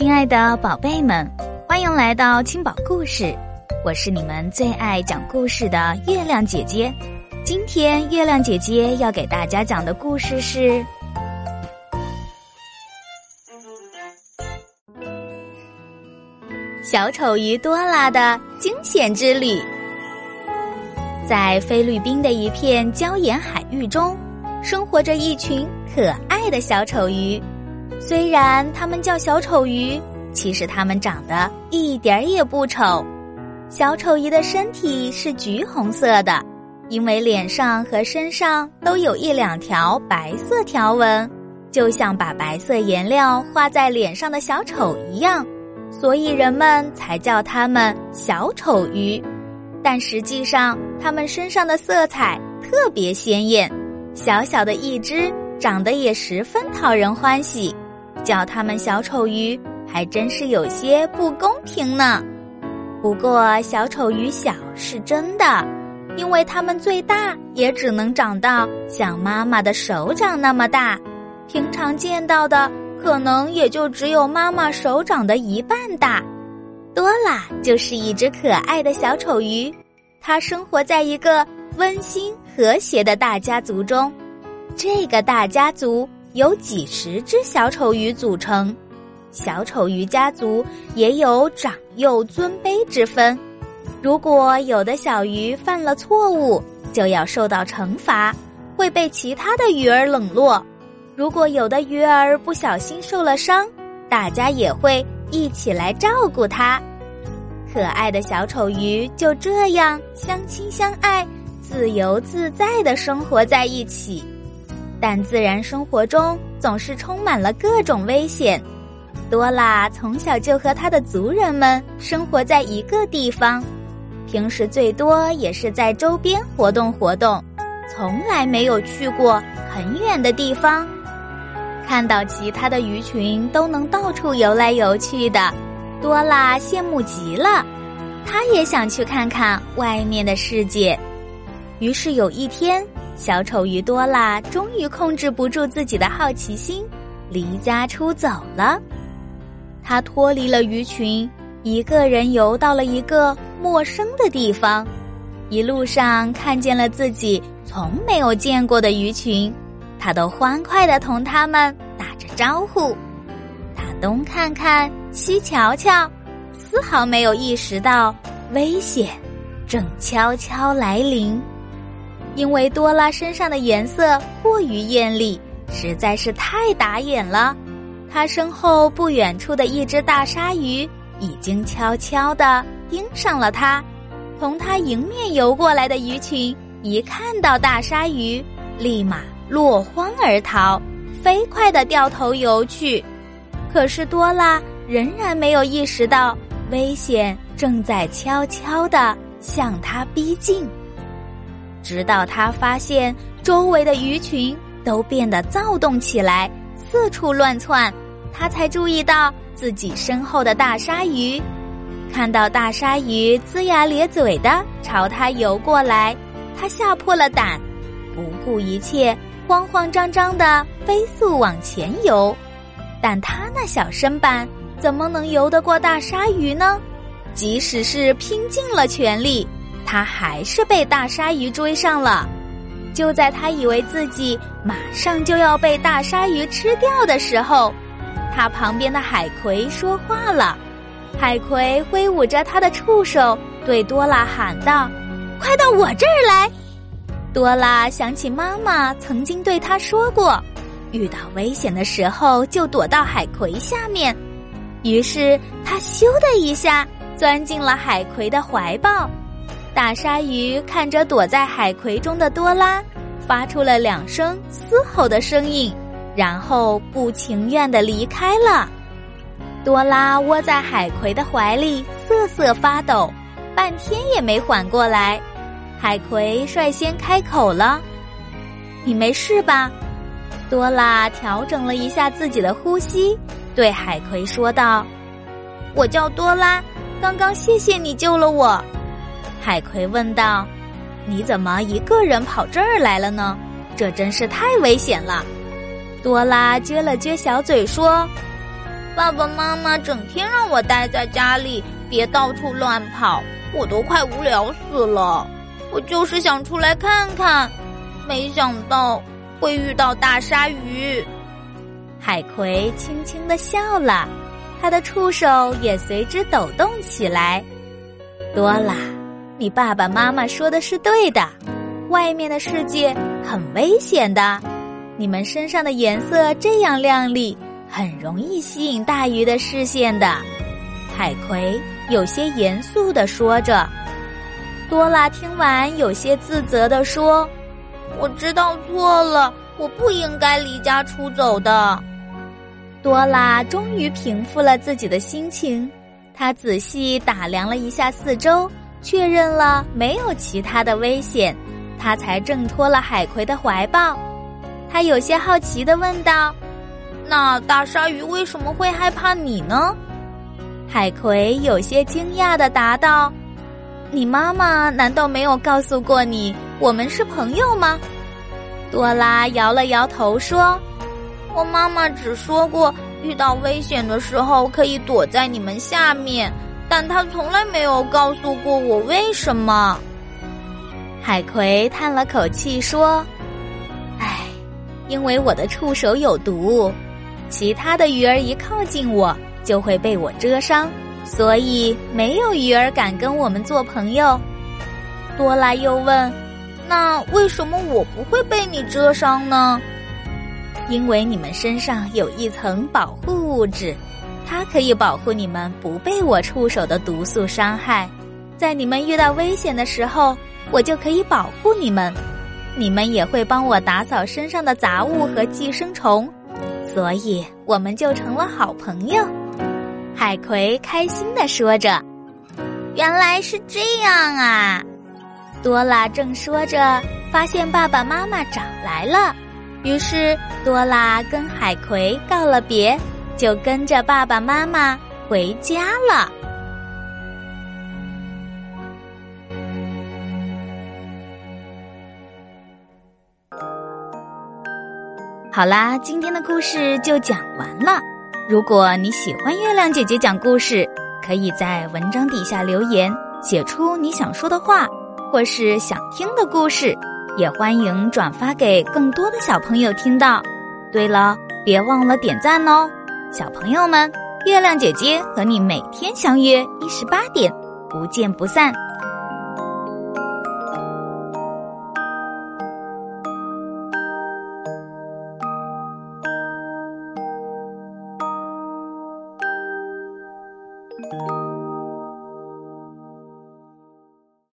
亲爱的宝贝们，欢迎来到青宝故事，我是你们最爱讲故事的月亮姐姐。今天月亮姐姐要给大家讲的故事是《小丑鱼多拉的惊险之旅》。在菲律宾的一片礁岩海域中，生活着一群可爱的小丑鱼。虽然它们叫小丑鱼，其实它们长得一点儿也不丑。小丑鱼的身体是橘红色的，因为脸上和身上都有一两条白色条纹，就像把白色颜料画在脸上的小丑一样，所以人们才叫它们小丑鱼。但实际上，它们身上的色彩特别鲜艳，小小的一只，长得也十分讨人欢喜。叫他们小丑鱼，还真是有些不公平呢。不过小丑鱼小是真的，因为它们最大也只能长到像妈妈的手掌那么大，平常见到的可能也就只有妈妈手掌的一半大。多拉就是一只可爱的小丑鱼，它生活在一个温馨和谐的大家族中，这个大家族。由几十只小丑鱼组成，小丑鱼家族也有长幼尊卑之分。如果有的小鱼犯了错误，就要受到惩罚，会被其他的鱼儿冷落；如果有的鱼儿不小心受了伤，大家也会一起来照顾它。可爱的小丑鱼就这样相亲相爱、自由自在的生活在一起。但自然生活中总是充满了各种危险。多拉从小就和他的族人们生活在一个地方，平时最多也是在周边活动活动，从来没有去过很远的地方。看到其他的鱼群都能到处游来游去的，多拉羡慕极了，他也想去看看外面的世界。于是有一天。小丑鱼多拉终于控制不住自己的好奇心，离家出走了。他脱离了鱼群，一个人游到了一个陌生的地方。一路上看见了自己从没有见过的鱼群，他都欢快的同他们打着招呼。他东看看，西瞧瞧，丝毫没有意识到危险正悄悄来临。因为多拉身上的颜色过于艳丽，实在是太打眼了。他身后不远处的一只大鲨鱼已经悄悄地盯上了他。从他迎面游过来的鱼群一看到大鲨鱼，立马落荒而逃，飞快地掉头游去。可是多拉仍然没有意识到危险正在悄悄地向他逼近。直到他发现周围的鱼群都变得躁动起来，四处乱窜，他才注意到自己身后的大鲨鱼。看到大鲨鱼龇牙咧嘴的朝他游过来，他吓破了胆，不顾一切，慌慌张张的飞速往前游。但他那小身板怎么能游得过大鲨鱼呢？即使是拼尽了全力。他还是被大鲨鱼追上了。就在他以为自己马上就要被大鲨鱼吃掉的时候，他旁边的海葵说话了。海葵挥舞着他的触手，对多拉喊道：“快到我这儿来！”多拉想起妈妈曾经对他说过，遇到危险的时候就躲到海葵下面。于是他咻的一下钻进了海葵的怀抱。大鲨鱼看着躲在海葵中的多拉，发出了两声嘶吼的声音，然后不情愿的离开了。多拉窝在海葵的怀里瑟瑟发抖，半天也没缓过来。海葵率先开口了：“你没事吧？”多拉调整了一下自己的呼吸，对海葵说道：“我叫多拉，刚刚谢谢你救了我。”海葵问道：“你怎么一个人跑这儿来了呢？这真是太危险了。”多拉撅了撅小嘴说：“爸爸妈妈整天让我待在家里，别到处乱跑，我都快无聊死了。我就是想出来看看，没想到会遇到大鲨鱼。海葵轻轻的笑了，他的触手也随之抖动起来。多拉，你爸爸妈妈说的是对的，外面的世界很危险的。你们身上的颜色这样亮丽，很容易吸引大鱼的视线的。海葵有些严肃的说着。多拉听完，有些自责的说：“我知道错了，我不应该离家出走的。”多拉终于平复了自己的心情，他仔细打量了一下四周，确认了没有其他的危险，他才挣脱了海葵的怀抱。他有些好奇的问道：“那大鲨鱼为什么会害怕你呢？”海葵有些惊讶的答道：“你妈妈难道没有告诉过你我们是朋友吗？”多拉摇了摇头说：“我妈妈只说过遇到危险的时候可以躲在你们下面，但他从来没有告诉过我为什么。”海葵叹了口气说。唉因为我的触手有毒，其他的鱼儿一靠近我就会被我蛰伤，所以没有鱼儿敢跟我们做朋友。多拉又问：“那为什么我不会被你蛰伤呢？”因为你们身上有一层保护物质，它可以保护你们不被我触手的毒素伤害。在你们遇到危险的时候，我就可以保护你们。你们也会帮我打扫身上的杂物和寄生虫，所以我们就成了好朋友。海葵开心的说着：“原来是这样啊！”多拉正说着，发现爸爸妈妈找来了，于是多拉跟海葵告了别，就跟着爸爸妈妈回家了。好啦，今天的故事就讲完了。如果你喜欢月亮姐姐讲故事，可以在文章底下留言，写出你想说的话，或是想听的故事，也欢迎转发给更多的小朋友听到。对了，别忘了点赞哦，小朋友们，月亮姐姐和你每天相约一十八点，不见不散。